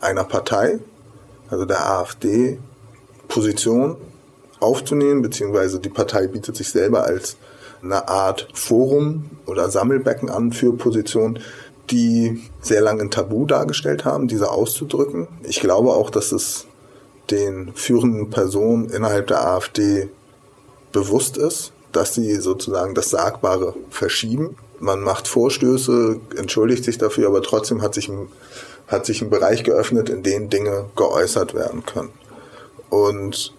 einer Partei, also der AfD, Position aufzunehmen, beziehungsweise die Partei bietet sich selber als eine Art Forum oder Sammelbecken an für Positionen, die sehr lange ein Tabu dargestellt haben, diese auszudrücken. Ich glaube auch, dass es den führenden Personen innerhalb der AfD bewusst ist, dass sie sozusagen das Sagbare verschieben man macht Vorstöße, entschuldigt sich dafür, aber trotzdem hat sich ein, hat sich ein Bereich geöffnet, in dem Dinge geäußert werden können. Und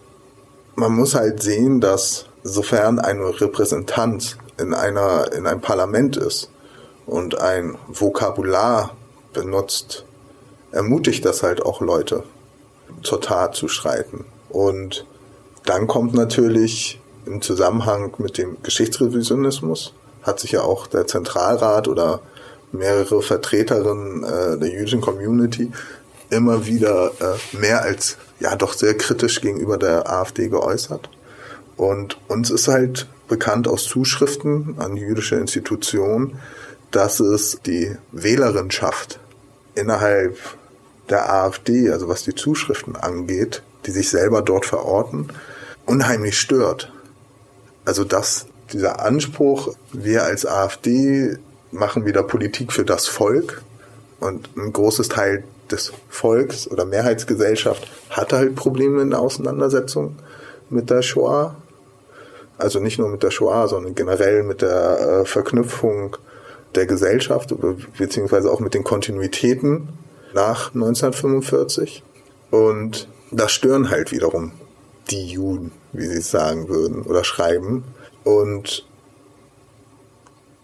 man muss halt sehen, dass sofern eine Repräsentanz in einer, in einem Parlament ist und ein Vokabular benutzt, ermutigt das halt auch Leute zur Tat zu schreiten. Und dann kommt natürlich im Zusammenhang mit dem Geschichtsrevisionismus hat sich ja auch der Zentralrat oder mehrere Vertreterinnen äh, der jüdischen Community immer wieder äh, mehr als ja doch sehr kritisch gegenüber der AfD geäußert. Und uns ist halt bekannt aus Zuschriften an jüdische Institutionen, dass es die Wählerinschaft innerhalb der AfD, also was die Zuschriften angeht, die sich selber dort verorten, unheimlich stört. Also dass dieser Anspruch, wir als AfD machen wieder Politik für das Volk, Und ein großes Teil des Volks oder Mehrheitsgesellschaft hatte halt Probleme in der Auseinandersetzung mit der Shoah. Also nicht nur mit der Shoah, sondern generell mit der äh, Verknüpfung der Gesellschaft, beziehungsweise auch mit den Kontinuitäten nach 1945. Und das stören halt wiederum die Juden, wie sie es sagen würden oder schreiben. Und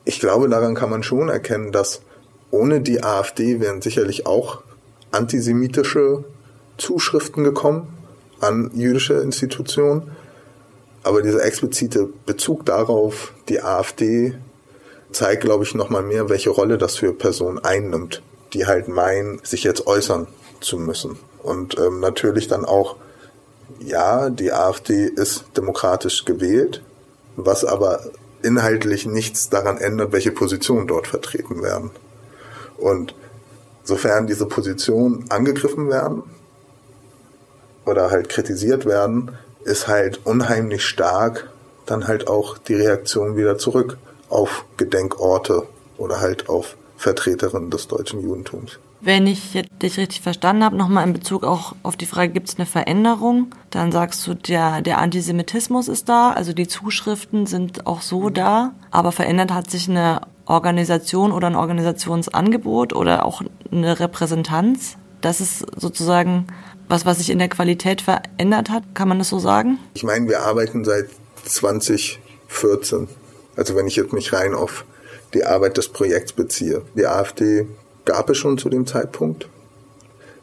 ich glaube, daran kann man schon erkennen, dass ohne die AfD wären sicherlich auch antisemitische Zuschriften gekommen an jüdische Institutionen. Aber dieser explizite Bezug darauf, die AfD zeigt, glaube ich, nochmal mehr, welche Rolle das für Personen einnimmt, die halt meinen, sich jetzt äußern zu müssen. Und ähm, natürlich dann auch, ja, die AfD ist demokratisch gewählt, was aber inhaltlich nichts daran ändert, welche Positionen dort vertreten werden. Und sofern diese Positionen angegriffen werden oder halt kritisiert werden, ist halt unheimlich stark dann halt auch die Reaktion wieder zurück auf Gedenkorte oder halt auf Vertreterinnen des deutschen Judentums. Wenn ich dich richtig verstanden habe, nochmal in Bezug auch auf die Frage, gibt es eine Veränderung? Dann sagst du, der, der Antisemitismus ist da, also die Zuschriften sind auch so da, aber verändert hat sich eine Organisation oder ein Organisationsangebot oder auch eine Repräsentanz. Das ist sozusagen was, was sich in der Qualität verändert hat. Kann man das so sagen? Ich meine, wir arbeiten seit 2014. Also wenn ich jetzt mich rein auf die Arbeit des Projekts beziehe. Die AfD gab es schon zu dem Zeitpunkt.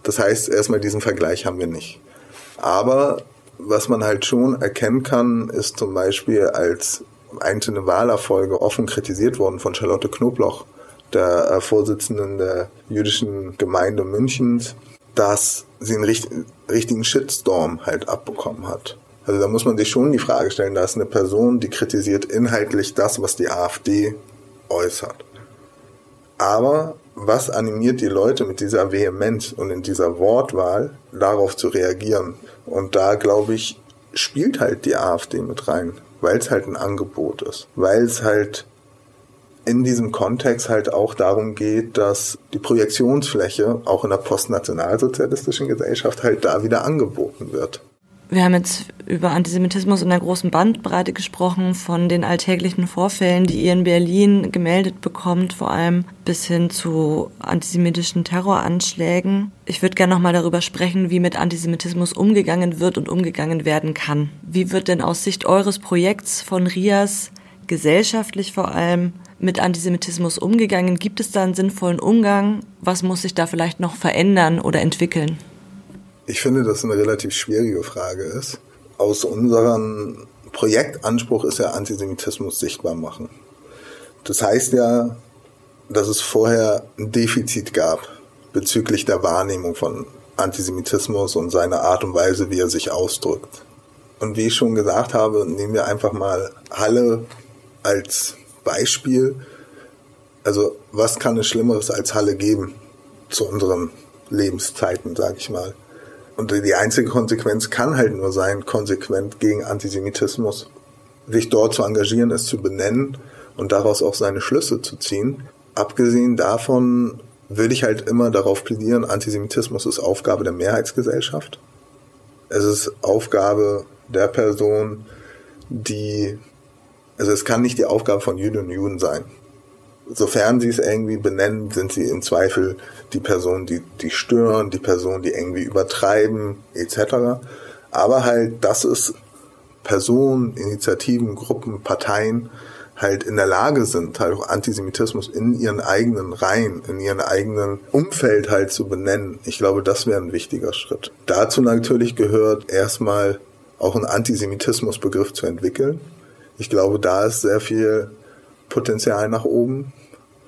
Das heißt, erstmal diesen Vergleich haben wir nicht. Aber was man halt schon erkennen kann, ist zum Beispiel, als einzelne Wahlerfolge offen kritisiert worden von Charlotte Knobloch, der äh, Vorsitzenden der jüdischen Gemeinde Münchens, dass sie einen richtigen Shitstorm halt abbekommen hat. Also da muss man sich schon die Frage stellen, da ist eine Person, die kritisiert inhaltlich das, was die AfD äußert. Aber was animiert die Leute mit dieser Vehemenz und in dieser Wortwahl darauf zu reagieren? Und da glaube ich, spielt halt die AfD mit rein, weil es halt ein Angebot ist, weil es halt in diesem Kontext halt auch darum geht, dass die Projektionsfläche auch in der postnationalsozialistischen Gesellschaft halt da wieder angeboten wird. Wir haben jetzt über Antisemitismus in der großen Bandbreite gesprochen, von den alltäglichen Vorfällen, die ihr in Berlin gemeldet bekommt, vor allem bis hin zu antisemitischen Terroranschlägen. Ich würde gerne nochmal darüber sprechen, wie mit Antisemitismus umgegangen wird und umgegangen werden kann. Wie wird denn aus Sicht eures Projekts von RIAS gesellschaftlich vor allem mit Antisemitismus umgegangen? Gibt es da einen sinnvollen Umgang? Was muss sich da vielleicht noch verändern oder entwickeln? Ich finde, dass eine relativ schwierige Frage ist. Aus unserem Projektanspruch ist ja Antisemitismus sichtbar machen. Das heißt ja, dass es vorher ein Defizit gab bezüglich der Wahrnehmung von Antisemitismus und seiner Art und Weise, wie er sich ausdrückt. Und wie ich schon gesagt habe, nehmen wir einfach mal Halle als Beispiel. Also was kann es Schlimmeres als Halle geben zu unseren Lebenszeiten, sage ich mal. Und die einzige Konsequenz kann halt nur sein, konsequent gegen Antisemitismus sich dort zu engagieren, es zu benennen und daraus auch seine Schlüsse zu ziehen. Abgesehen davon würde ich halt immer darauf plädieren, Antisemitismus ist Aufgabe der Mehrheitsgesellschaft. Es ist Aufgabe der Person, die, also es kann nicht die Aufgabe von Jüdinnen und Juden sein, sofern sie es irgendwie benennen, sind sie im Zweifel die Person, die, die stören, die Person, die irgendwie übertreiben, etc. Aber halt, dass es Personen, Initiativen, Gruppen, Parteien halt in der Lage sind, halt auch Antisemitismus in ihren eigenen Reihen, in ihren eigenen Umfeld halt zu benennen. Ich glaube, das wäre ein wichtiger Schritt. Dazu natürlich gehört erstmal auch ein Antisemitismusbegriff zu entwickeln. Ich glaube, da ist sehr viel Potenzial nach oben,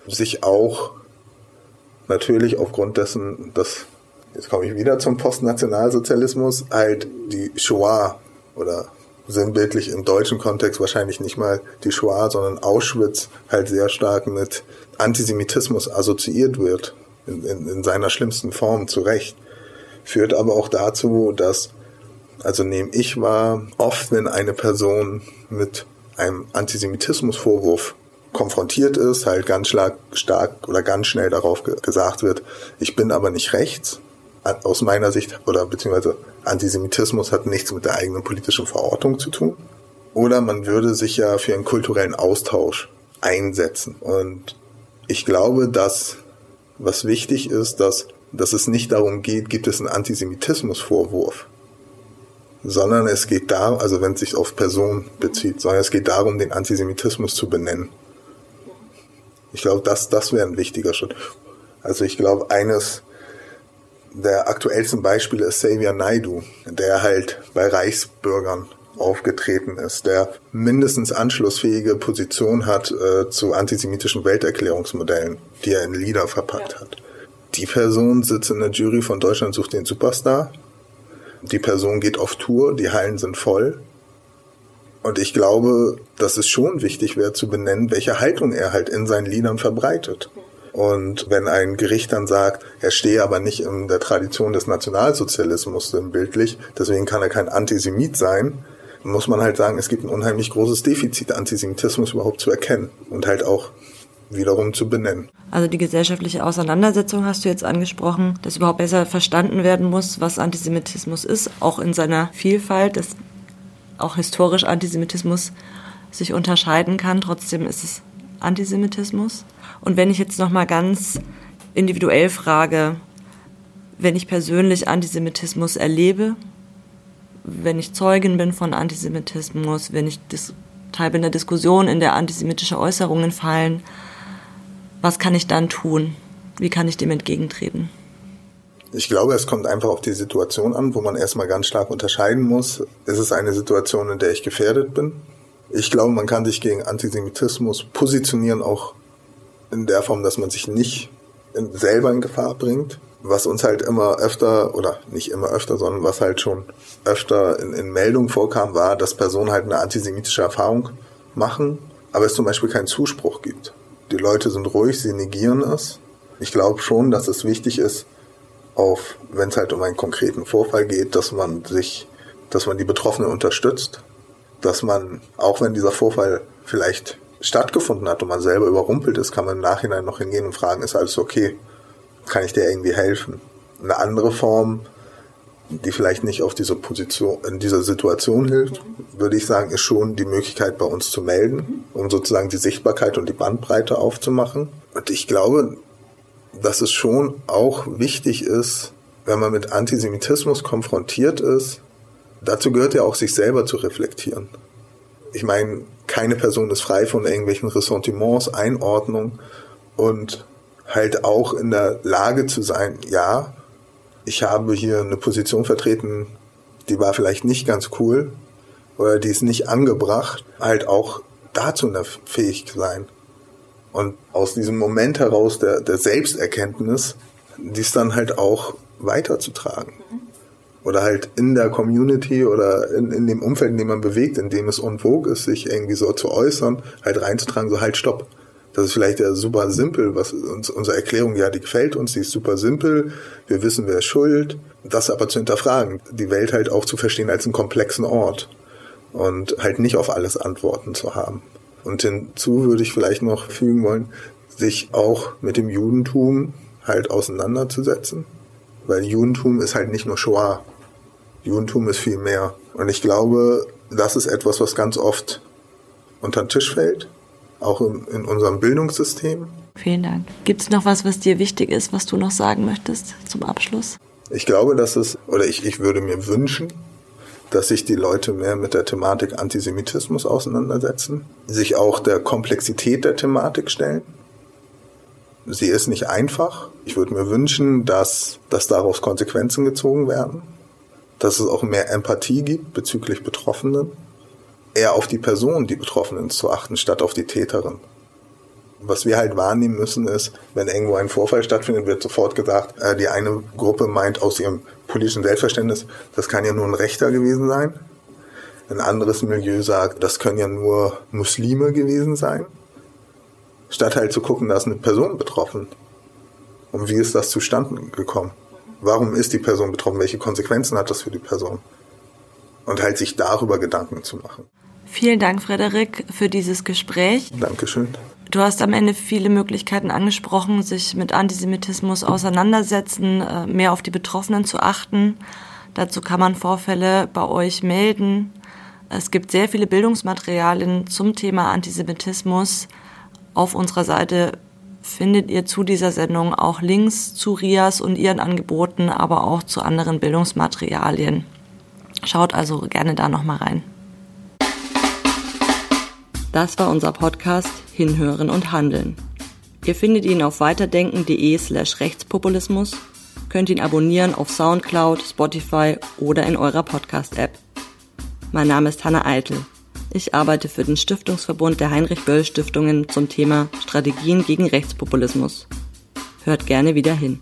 sich auch natürlich aufgrund dessen, dass, jetzt komme ich wieder zum Postnationalsozialismus, halt die Shoah oder sinnbildlich im deutschen Kontext wahrscheinlich nicht mal die Shoah, sondern Auschwitz halt sehr stark mit Antisemitismus assoziiert wird, in, in, in seiner schlimmsten Form zu Recht. Führt aber auch dazu, dass, also nehme ich wahr, oft wenn eine Person mit einem Antisemitismusvorwurf konfrontiert ist, halt ganz stark, oder ganz schnell darauf ge gesagt wird, ich bin aber nicht rechts, aus meiner Sicht, oder beziehungsweise Antisemitismus hat nichts mit der eigenen politischen Verortung zu tun. Oder man würde sich ja für einen kulturellen Austausch einsetzen. Und ich glaube, dass was wichtig ist, dass, dass es nicht darum geht, gibt es einen Antisemitismusvorwurf, sondern es geht darum, also wenn es sich auf Personen bezieht, sondern es geht darum, den Antisemitismus zu benennen. Ich glaube, das, das wäre ein wichtiger Schritt. Also ich glaube, eines der aktuellsten Beispiele ist Xavier Naidu, der halt bei Reichsbürgern aufgetreten ist, der mindestens anschlussfähige Position hat äh, zu antisemitischen Welterklärungsmodellen, die er in Lieder verpackt ja. hat. Die Person sitzt in der Jury von Deutschland sucht den Superstar. Die Person geht auf Tour, die Hallen sind voll. Und ich glaube, dass es schon wichtig wäre zu benennen, welche Haltung er halt in seinen Liedern verbreitet. Und wenn ein Gericht dann sagt, er stehe aber nicht in der Tradition des Nationalsozialismus bildlich, deswegen kann er kein Antisemit sein, muss man halt sagen, es gibt ein unheimlich großes Defizit, Antisemitismus überhaupt zu erkennen und halt auch wiederum zu benennen. Also die gesellschaftliche Auseinandersetzung hast du jetzt angesprochen, dass überhaupt besser verstanden werden muss, was Antisemitismus ist, auch in seiner Vielfalt, dass auch historisch Antisemitismus sich unterscheiden kann. Trotzdem ist es Antisemitismus. Und wenn ich jetzt noch mal ganz individuell frage, wenn ich persönlich Antisemitismus erlebe, wenn ich Zeugin bin von Antisemitismus, wenn ich Teil bin der Diskussion, in der antisemitische Äußerungen fallen, was kann ich dann tun? Wie kann ich dem entgegentreten? Ich glaube, es kommt einfach auf die Situation an, wo man erstmal ganz stark unterscheiden muss. Ist es eine Situation, in der ich gefährdet bin? Ich glaube, man kann sich gegen Antisemitismus positionieren, auch in der Form, dass man sich nicht selber in Gefahr bringt was uns halt immer öfter, oder nicht immer öfter, sondern was halt schon öfter in, in Meldungen vorkam, war, dass Personen halt eine antisemitische Erfahrung machen, aber es zum Beispiel keinen Zuspruch gibt. Die Leute sind ruhig, sie negieren es. Ich glaube schon, dass es wichtig ist, auf, wenn es halt um einen konkreten Vorfall geht, dass man sich, dass man die Betroffenen unterstützt, dass man, auch wenn dieser Vorfall vielleicht stattgefunden hat und man selber überrumpelt ist, kann man im Nachhinein noch hingehen und fragen, ist alles okay? kann ich dir irgendwie helfen? Eine andere Form, die vielleicht nicht auf diese Position, in dieser Situation hilft, würde ich sagen, ist schon die Möglichkeit bei uns zu melden, um sozusagen die Sichtbarkeit und die Bandbreite aufzumachen. Und ich glaube, dass es schon auch wichtig ist, wenn man mit Antisemitismus konfrontiert ist, dazu gehört ja auch sich selber zu reflektieren. Ich meine, keine Person ist frei von irgendwelchen Ressentiments, Einordnung und halt auch in der Lage zu sein, ja, ich habe hier eine Position vertreten, die war vielleicht nicht ganz cool oder die ist nicht angebracht, halt auch dazu fähig sein. Und aus diesem Moment heraus der, der Selbsterkenntnis, dies dann halt auch weiterzutragen. Oder halt in der Community oder in, in dem Umfeld, in dem man bewegt, in dem es unwog ist, sich irgendwie so zu äußern, halt reinzutragen, so halt stopp das ist vielleicht ja super simpel, was uns, unsere Erklärung, ja, die gefällt uns, die ist super simpel, wir wissen, wer ist schuld. Das aber zu hinterfragen, die Welt halt auch zu verstehen als einen komplexen Ort und halt nicht auf alles Antworten zu haben. Und hinzu würde ich vielleicht noch fügen wollen, sich auch mit dem Judentum halt auseinanderzusetzen, weil Judentum ist halt nicht nur Shoah. Judentum ist viel mehr. Und ich glaube, das ist etwas, was ganz oft unter den Tisch fällt auch in, in unserem Bildungssystem. Vielen Dank. Gibt es noch was, was dir wichtig ist, was du noch sagen möchtest zum Abschluss? Ich glaube, dass es, oder ich, ich würde mir wünschen, dass sich die Leute mehr mit der Thematik Antisemitismus auseinandersetzen, sich auch der Komplexität der Thematik stellen. Sie ist nicht einfach. Ich würde mir wünschen, dass, dass daraus Konsequenzen gezogen werden, dass es auch mehr Empathie gibt bezüglich Betroffenen eher auf die Person, die Betroffenen zu achten, statt auf die Täterin. Was wir halt wahrnehmen müssen ist, wenn irgendwo ein Vorfall stattfindet, wird sofort gesagt, äh, die eine Gruppe meint aus ihrem politischen Selbstverständnis, das kann ja nur ein Rechter gewesen sein. Ein anderes Milieu sagt, das können ja nur Muslime gewesen sein. Statt halt zu gucken, da ist eine Person betroffen. Und wie ist das zustande gekommen? Warum ist die Person betroffen? Welche Konsequenzen hat das für die Person? Und halt sich darüber Gedanken zu machen. Vielen Dank, Frederik, für dieses Gespräch. Dankeschön. Du hast am Ende viele Möglichkeiten angesprochen, sich mit Antisemitismus auseinandersetzen, äh, mehr auf die Betroffenen zu achten. Dazu kann man Vorfälle bei euch melden. Es gibt sehr viele Bildungsmaterialien zum Thema Antisemitismus. Auf unserer Seite findet ihr zu dieser Sendung auch Links zu RIAS und ihren Angeboten, aber auch zu anderen Bildungsmaterialien. Schaut also gerne da nochmal rein. Das war unser Podcast Hinhören und Handeln. Ihr findet ihn auf weiterdenken.de slash Rechtspopulismus, könnt ihn abonnieren auf Soundcloud, Spotify oder in eurer Podcast-App. Mein Name ist Hanna Eitel. Ich arbeite für den Stiftungsverbund der Heinrich-Böll-Stiftungen zum Thema Strategien gegen Rechtspopulismus. Hört gerne wieder hin.